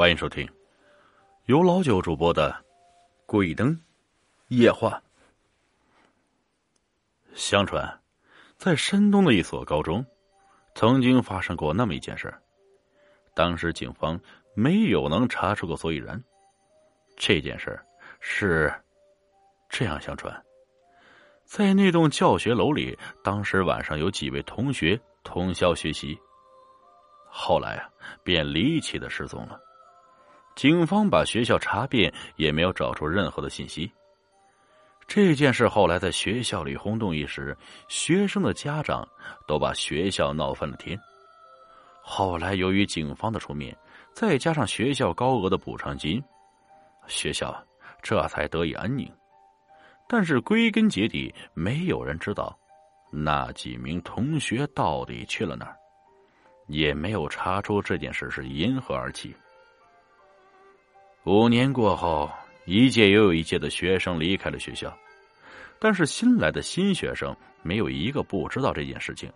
欢迎收听由老九主播的《鬼灯夜话》。相传，在山东的一所高中，曾经发生过那么一件事当时警方没有能查出个所以然。这件事是这样相传：在那栋教学楼里，当时晚上有几位同学通宵学习。后来啊，便离奇的失踪了。警方把学校查遍，也没有找出任何的信息。这件事后来在学校里轰动一时，学生的家长都把学校闹翻了天。后来由于警方的出面，再加上学校高额的补偿金，学校这才得以安宁。但是归根结底，没有人知道那几名同学到底去了哪儿。也没有查出这件事是因何而起。五年过后，一届又有一届的学生离开了学校，但是新来的新学生没有一个不知道这件事情。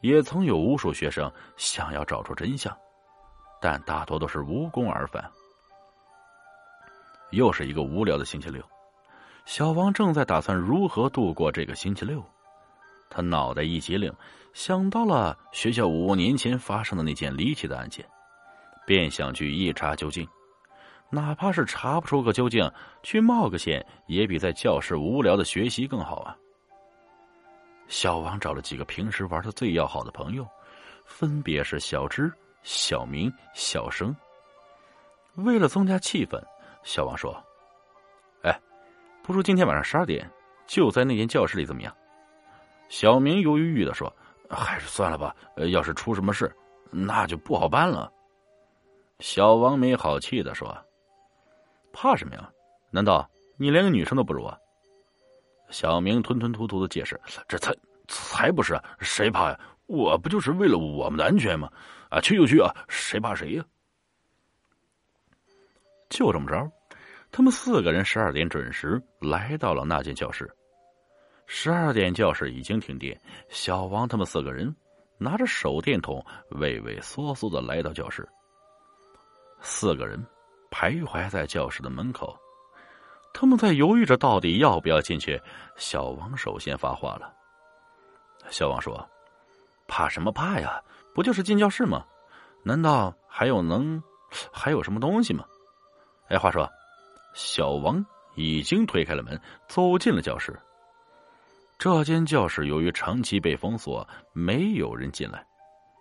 也曾有无数学生想要找出真相，但大多都是无功而返。又是一个无聊的星期六，小王正在打算如何度过这个星期六。他脑袋一激灵，想到了学校五年前发生的那件离奇的案件，便想去一查究竟。哪怕是查不出个究竟，去冒个险也比在教室无聊的学习更好啊！小王找了几个平时玩的最要好的朋友，分别是小芝、小明、小生。为了增加气氛，小王说：“哎，不如今天晚上十二点就在那间教室里，怎么样？”小明犹犹豫豫的说：“还是算了吧，要是出什么事，那就不好办了。”小王没好气的说：“怕什么呀？难道你连个女生都不如啊？”小明吞吞吐吐的解释：“这才才不是，谁怕呀？我不就是为了我们的安全吗？啊，去就去啊，谁怕谁呀？”就这么着，他们四个人十二点准时来到了那间教室。十二点，教室已经停电。小王他们四个人拿着手电筒，畏畏缩缩的来到教室。四个人徘徊在教室的门口，他们在犹豫着到底要不要进去。小王首先发话了：“小王说，怕什么怕呀？不就是进教室吗？难道还有能还有什么东西吗？”哎，话说，小王已经推开了门，走进了教室。这间教室由于长期被封锁，没有人进来，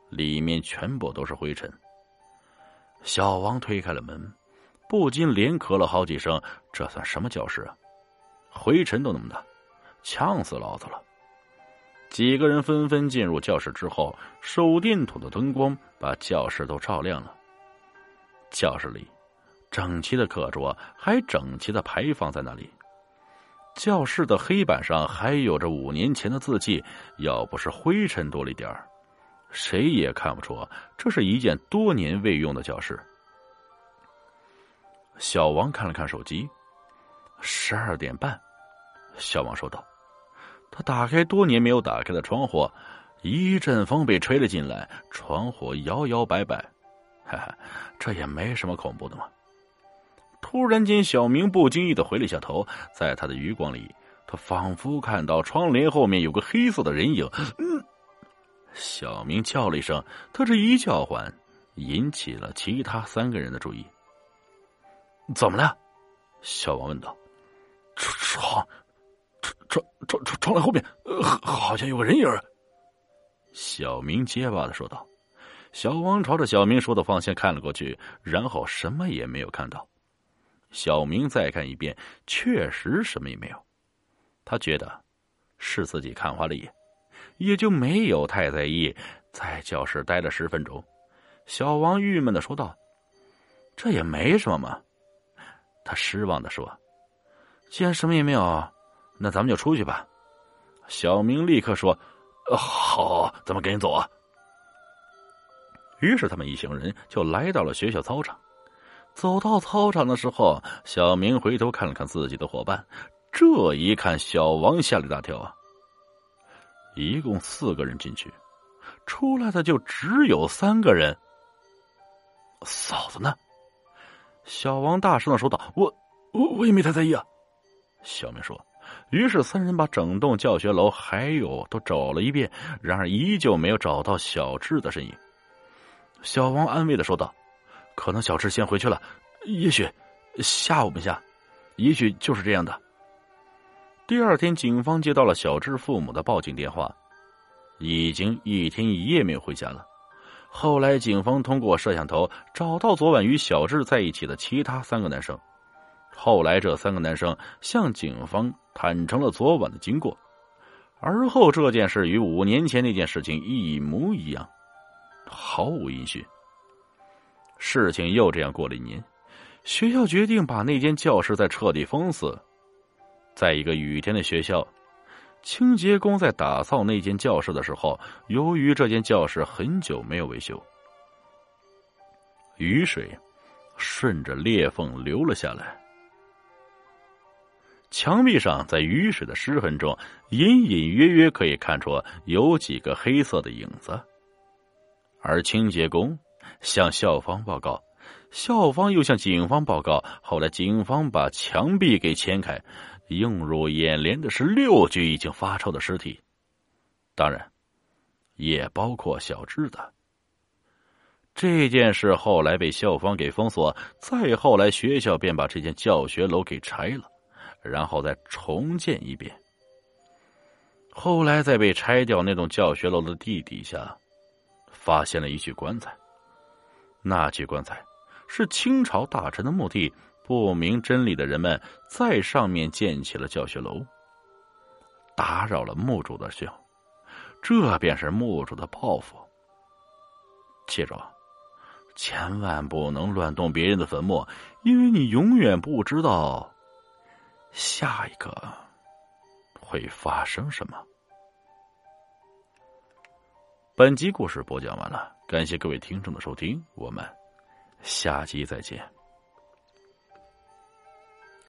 里面全部都是灰尘。小王推开了门，不禁连咳了好几声。这算什么教室啊？灰尘都那么大，呛死老子了！几个人纷纷进入教室之后，手电筒的灯光把教室都照亮了。教室里，整齐的课桌还整齐的排放在那里。教室的黑板上还有着五年前的字迹，要不是灰尘多了一点儿，谁也看不出这是一件多年未用的教室。小王看了看手机，十二点半。小王说道：“他打开多年没有打开的窗户，一阵风被吹了进来，窗户摇摇摆摆。哈哈，这也没什么恐怖的嘛。”突然间，小明不经意的回了一下头，在他的余光里，他仿佛看到窗帘后面有个黑色的人影。嗯，小明叫了一声，他这一叫唤，引起了其他三个人的注意。怎么了？小王问道。窗，窗，窗，窗，窗，窗帘后面，呃，好像有个人影。小明结巴的说道。小王朝着小明说的方向看了过去，然后什么也没有看到。小明再看一遍，确实什么也没有。他觉得是自己看花了眼，也就没有太在意。在教室待了十分钟，小王郁闷的说道：“这也没什么嘛。”他失望的说：“既然什么也没有，那咱们就出去吧。”小明立刻说：“好，咱们赶紧走啊！”于是他们一行人就来到了学校操场。走到操场的时候，小明回头看了看自己的伙伴，这一看，小王吓了一大跳啊！一共四个人进去，出来的就只有三个人。嫂子呢？小王大声的说道：“我我我也没太在意啊。”小明说。于是三人把整栋教学楼还有都找了一遍，然而依旧没有找到小智的身影。小王安慰的说道：“可能小智先回去了，也许吓我们下，也许就是这样的。”第二天，警方接到了小智父母的报警电话，已经一天一夜没有回家了。后来，警方通过摄像头找到昨晚与小智在一起的其他三个男生。后来，这三个男生向警方坦诚了昨晚的经过，而后这件事与五年前那件事情一模一样，毫无音讯。事情又这样过了一年，学校决定把那间教室再彻底封死。在一个雨天的学校，清洁工在打扫那间教室的时候，由于这间教室很久没有维修，雨水顺着裂缝流了下来。墙壁上，在雨水的湿痕中，隐隐约约可以看出有几个黑色的影子。而清洁工向校方报告，校方又向警方报告。后来，警方把墙壁给掀开，映入眼帘的是六具已经发臭的尸体，当然，也包括小智的。这件事后来被校方给封锁，再后来，学校便把这间教学楼给拆了。然后再重建一遍。后来，在被拆掉那栋教学楼的地底下，发现了一具棺材。那具棺材是清朝大臣的墓地，不明真理的人们在上面建起了教学楼，打扰了墓主的笑，这便是墓主的报复。记住，千万不能乱动别人的坟墓，因为你永远不知道。下一个会发生什么？本集故事播讲完了，感谢各位听众的收听，我们下集再见。